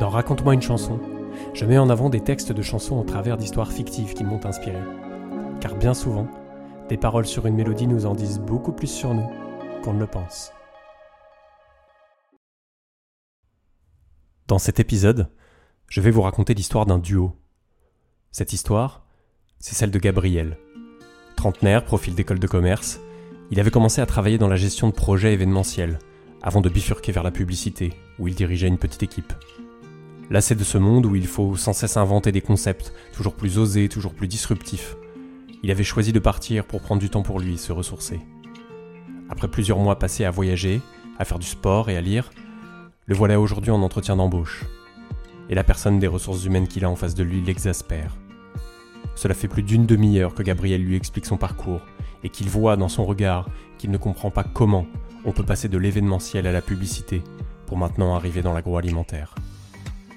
Dans Raconte-moi une chanson, je mets en avant des textes de chansons au travers d'histoires fictives qui m'ont inspiré. Car bien souvent, des paroles sur une mélodie nous en disent beaucoup plus sur nous qu'on ne le pense. Dans cet épisode, je vais vous raconter l'histoire d'un duo. Cette histoire, c'est celle de Gabriel. Trentenaire, profil d'école de commerce, il avait commencé à travailler dans la gestion de projets événementiels, avant de bifurquer vers la publicité, où il dirigeait une petite équipe. Lassé de ce monde où il faut sans cesse inventer des concepts, toujours plus osés, toujours plus disruptifs, il avait choisi de partir pour prendre du temps pour lui et se ressourcer. Après plusieurs mois passés à voyager, à faire du sport et à lire, le voilà aujourd'hui en entretien d'embauche. Et la personne des ressources humaines qu'il a en face de lui l'exaspère. Cela fait plus d'une demi-heure que Gabriel lui explique son parcours et qu'il voit dans son regard qu'il ne comprend pas comment on peut passer de l'événementiel à la publicité pour maintenant arriver dans l'agroalimentaire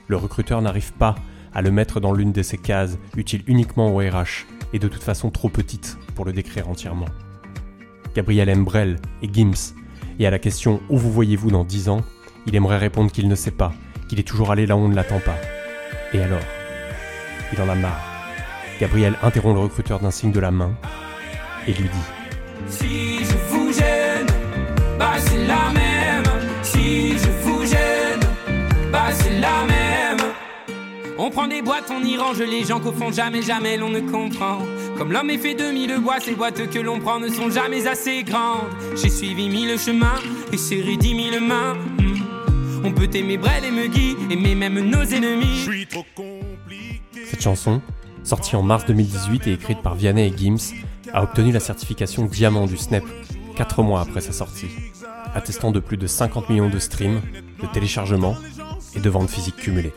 le recruteur n'arrive pas à le mettre dans l'une de ces cases utiles uniquement au RH et de toute façon trop petite pour le décrire entièrement. Gabriel Embrel et Gims, et à la question Où vous voyez-vous dans 10 ans? il aimerait répondre qu'il ne sait pas, qu'il est toujours allé là où on ne l'attend pas. Et alors? Il en a marre. Gabriel interrompt le recruteur d'un signe de la main et lui dit On prend des boîtes, on y range les gens qu'au fond jamais, jamais l'on ne comprend. Comme l'homme est fait de mille bois, ces boîtes que l'on prend ne sont jamais assez grandes. J'ai suivi mille chemins et serré dix mille mains. Hmm. On peut aimer Brel et Megui, aimer même nos ennemis. Cette chanson, sortie en mars 2018 et écrite par Vianney et Gims, a obtenu la certification Diamant du Snap 4 mois après sa sortie, attestant de plus de 50 millions de streams, de téléchargements et de ventes physiques cumulées.